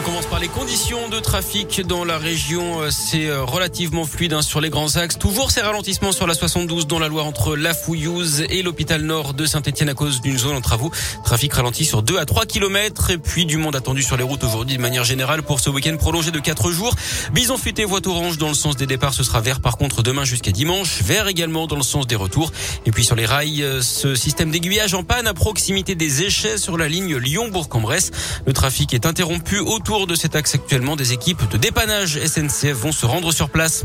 On commence par les conditions de trafic dans la région. C'est euh, relativement fluide hein, sur les grands axes. Toujours ces ralentissements sur la 72 dans la Loire entre La Fouillouse et l'hôpital nord de Saint-Etienne à cause d'une zone en travaux. Trafic ralenti sur 2 à 3 kilomètres et puis du monde attendu sur les routes aujourd'hui de manière générale pour ce week-end prolongé de 4 jours. Bison futé, voie orange dans le sens des départs, ce sera vert par contre demain jusqu'à dimanche. Vert également dans le sens des retours. Et puis sur les rails, euh, ce système d'aiguillage en panne à proximité des échets sur la ligne Lyon-Bourg-en-Bresse. Le trafic est interrompu autour de cet axe actuellement. Des équipes de dépannage SNCF vont se rendre sur place.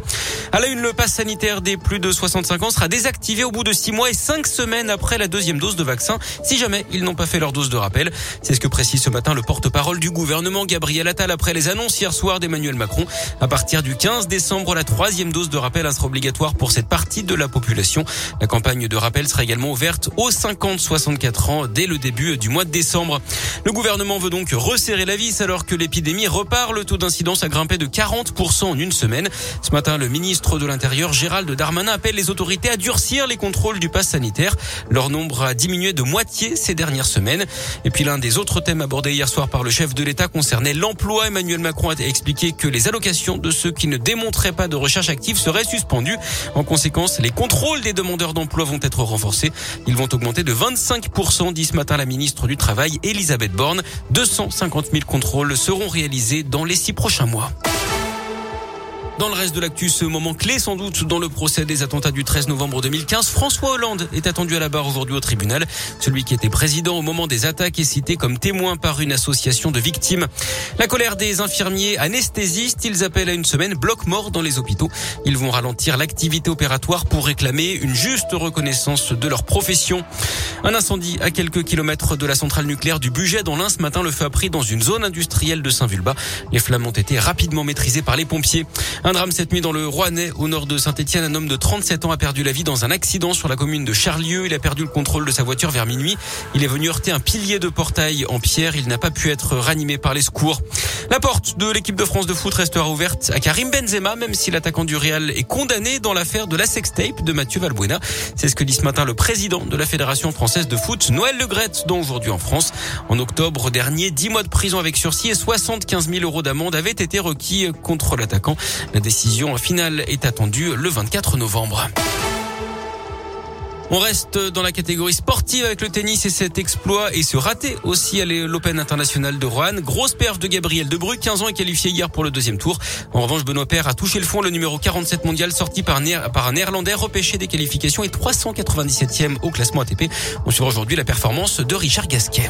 À la une, le pass sanitaire des plus de 65 ans sera désactivé au bout de 6 mois et 5 semaines après la deuxième dose de vaccin, si jamais ils n'ont pas fait leur dose de rappel. C'est ce que précise ce matin le porte-parole du gouvernement Gabriel Attal après les annonces hier soir d'Emmanuel Macron. À partir du 15 décembre, la troisième dose de rappel sera obligatoire pour cette partie de la population. La campagne de rappel sera également ouverte aux 50-64 ans dès le début du mois de décembre. Le gouvernement veut donc resserrer la vis alors que l'épidémie repart. Le taux d'incidence a grimpé de 40% en une semaine. Ce matin, le ministre de l'Intérieur, Gérald Darmanin, appelle les autorités à durcir les contrôles du pass sanitaire. Leur nombre a diminué de moitié ces dernières semaines. Et puis l'un des autres thèmes abordés hier soir par le chef de l'État concernait l'emploi. Emmanuel Macron a expliqué que les allocations de ceux qui ne démontraient pas de recherche active seraient suspendues. En conséquence, les contrôles des demandeurs d'emploi vont être renforcés. Ils vont augmenter de 25%, dit ce matin la ministre du Travail, Elisabeth Borne. 250 000 contrôles seront réalisés dans les six prochains mois. Dans le reste de l'actu, ce moment clé sans doute dans le procès des attentats du 13 novembre 2015, François Hollande est attendu à la barre aujourd'hui au tribunal. Celui qui était président au moment des attaques est cité comme témoin par une association de victimes. La colère des infirmiers anesthésistes, ils appellent à une semaine bloc mort dans les hôpitaux. Ils vont ralentir l'activité opératoire pour réclamer une juste reconnaissance de leur profession. Un incendie à quelques kilomètres de la centrale nucléaire du budget dans l'Ain ce matin. Le feu a pris dans une zone industrielle de Saint-Vulbas. Les flammes ont été rapidement maîtrisées par les pompiers. Un drame cette nuit dans le Rouennais, au nord de Saint-Etienne. Un homme de 37 ans a perdu la vie dans un accident sur la commune de Charlieu. Il a perdu le contrôle de sa voiture vers minuit. Il est venu heurter un pilier de portail en pierre. Il n'a pas pu être ranimé par les secours. La porte de l'équipe de France de foot restera ouverte à Karim Benzema, même si l'attaquant du Real est condamné dans l'affaire de la sextape de Mathieu Valbuena. C'est ce que dit ce matin le président de la Fédération française de foot, Noël Legrette, dont aujourd'hui en France. En octobre dernier, 10 mois de prison avec sursis et 75 000 euros d'amende avaient été requis contre l'attaquant. La décision finale est attendue le 24 novembre. On reste dans la catégorie sportive avec le tennis et cet exploit et ce raté aussi à l'Open international de Rouen. Grosse perf de Gabriel Debrue, 15 ans et qualifié hier pour le deuxième tour. En revanche, Benoît Paire a touché le fond, le numéro 47 mondial sorti par, par un néerlandais repêché des qualifications et 397e au classement ATP. On suivra aujourd'hui la performance de Richard Gasquet.